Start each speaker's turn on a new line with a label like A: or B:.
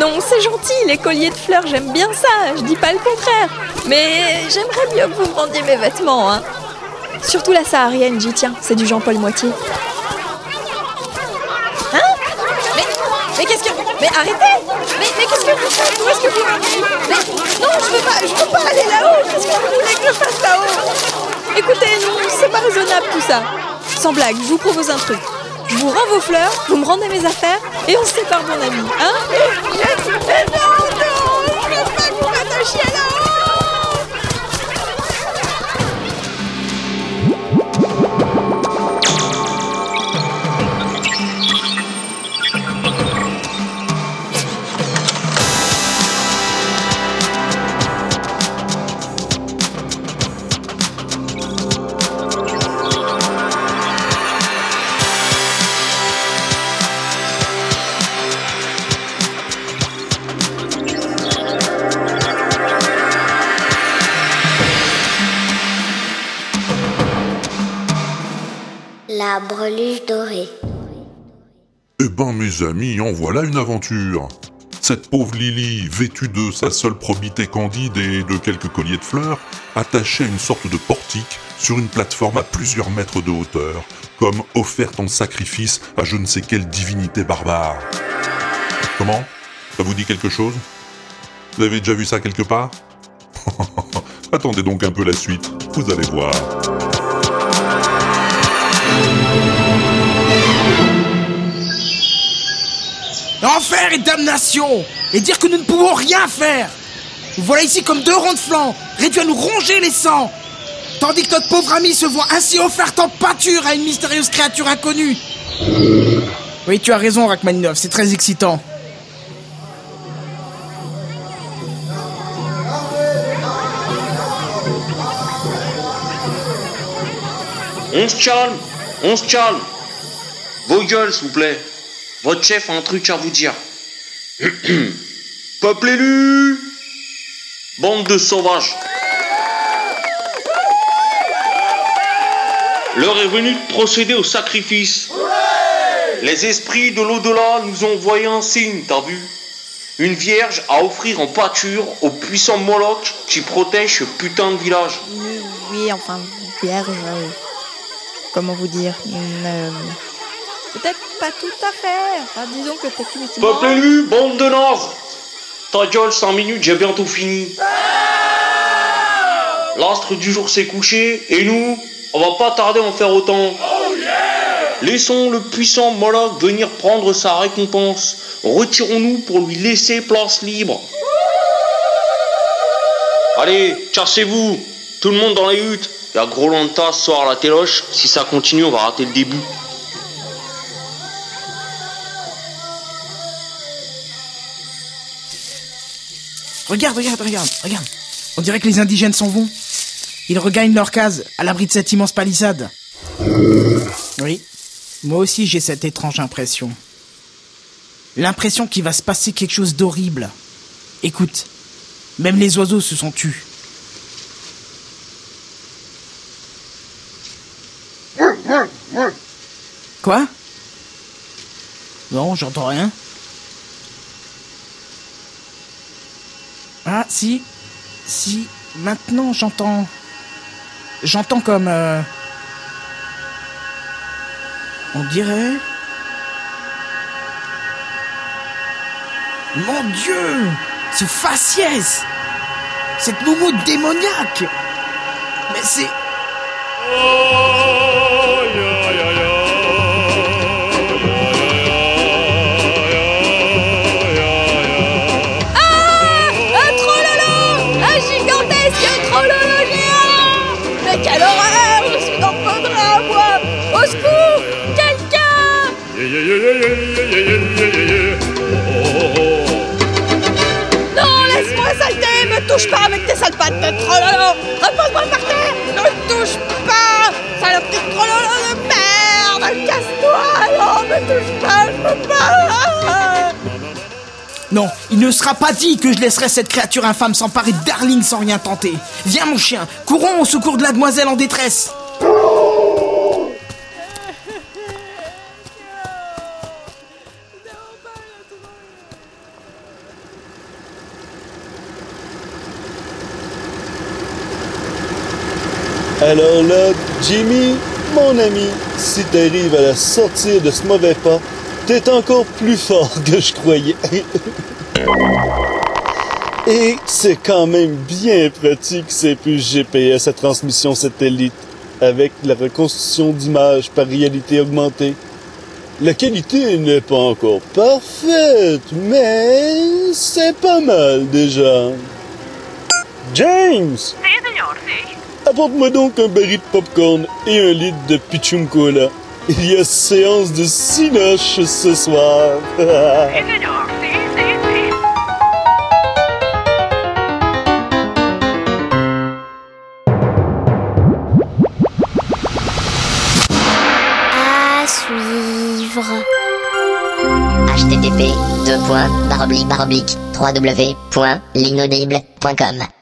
A: Non, c'est gentil, les colliers de fleurs, j'aime bien ça, je dis pas le contraire. Mais j'aimerais mieux que vous me rendiez mes vêtements, hein. Surtout la saharienne, j'y tiens, c'est du Jean-Paul Moitié. Hein? Mais, qu'est-ce que... Mais arrêtez Mais, mais qu'est-ce que vous faites? Où est-ce que vous... Mais non, je veux pas, je veux pas aller là-haut Qu'est-ce que vous voulez que je fasse là-haut? Écoutez, non, c'est pas raisonnable tout ça. Sans blague, je vous propose un truc. Vous rends vos fleurs, vous me rendez mes affaires et on se sépare mon ami. Hein
B: La breluche dorée.
C: Eh ben mes amis, en voilà une aventure Cette pauvre Lily, vêtue de sa seule probité candide et de quelques colliers de fleurs, attachée à une sorte de portique sur une plateforme à plusieurs mètres de hauteur, comme offerte en sacrifice à je ne sais quelle divinité barbare. Comment? Ça vous dit quelque chose? Vous avez déjà vu ça quelque part? Attendez donc un peu la suite, vous allez voir.
D: Enfer et damnation Et dire que nous ne pouvons rien faire Nous voilà ici comme deux ronds de flanc, réduits à nous ronger les sangs Tandis que notre pauvre ami se voit ainsi offerte en pâture à une mystérieuse créature inconnue Oui, tu as raison, Rachmaninov, c'est très excitant.
E: On se calme, on se calme. Vos gueules, s'il vous plaît. Votre chef a un truc à vous dire. Peuple élu Bande de sauvages. L'heure est venue de procéder au sacrifice. Les esprits de l'au-delà nous ont envoyé un signe, t'as vu? Une vierge à offrir en pâture au puissant Moloch qui protège ce putain de village.
A: Oui, oui, enfin, vierge. euh, comment vous dire euh, Peut-être pas tout à fait. Disons que techniquement.
E: Peuple élu, bande de Nord Ta gueule, 5 minutes, j'ai bientôt fini. L'astre du jour s'est couché, et nous, on va pas tarder à en faire autant. Laissons le puissant Moloch venir prendre sa récompense. Retirons-nous pour lui laisser place libre. Allez, cassez-vous Tout le monde dans les huttes. Il y a gros lanta ce soir à la téloche. Si ça continue, on va rater le début.
D: Regarde, regarde, regarde, regarde. On dirait que les indigènes s'en vont. Ils regagnent leur case, à l'abri de cette immense palissade. Oui, moi aussi j'ai cette étrange impression. L'impression qu'il va se passer quelque chose d'horrible. Écoute, même les oiseaux se sont tus. Quoi? Non, j'entends rien. Ah, si. Si. Maintenant, j'entends. J'entends comme. euh, On dirait. Mon Dieu Ce faciès Cette moumoute démoniaque Mais c'est.
A: Me touche pas avec tes sales pattes de trollolo Repose-moi par terre Ne touche pas Saloperie de trollolo de merde Casse-toi Non, me touche pas Je peux pas
D: Non, il ne sera pas dit que je laisserai cette créature infâme s'emparer de Darling sans rien tenter. Viens, mon chien, courons au secours de la demoiselle en détresse.
F: Alors là, Jimmy, mon ami, si t'arrives à la sortir de ce mauvais pas, t'es encore plus fort que je croyais. Et c'est quand même bien pratique ces puces GPS à transmission satellite avec la reconstruction d'images par réalité augmentée. La qualité n'est pas encore parfaite, mais c'est pas mal déjà. James! Apporte-moi donc un baril de popcorn et un litre de Pichum Cola. Il y a séance de cinoche ce soir.
B: À suivre.
G: http www.linaudible.com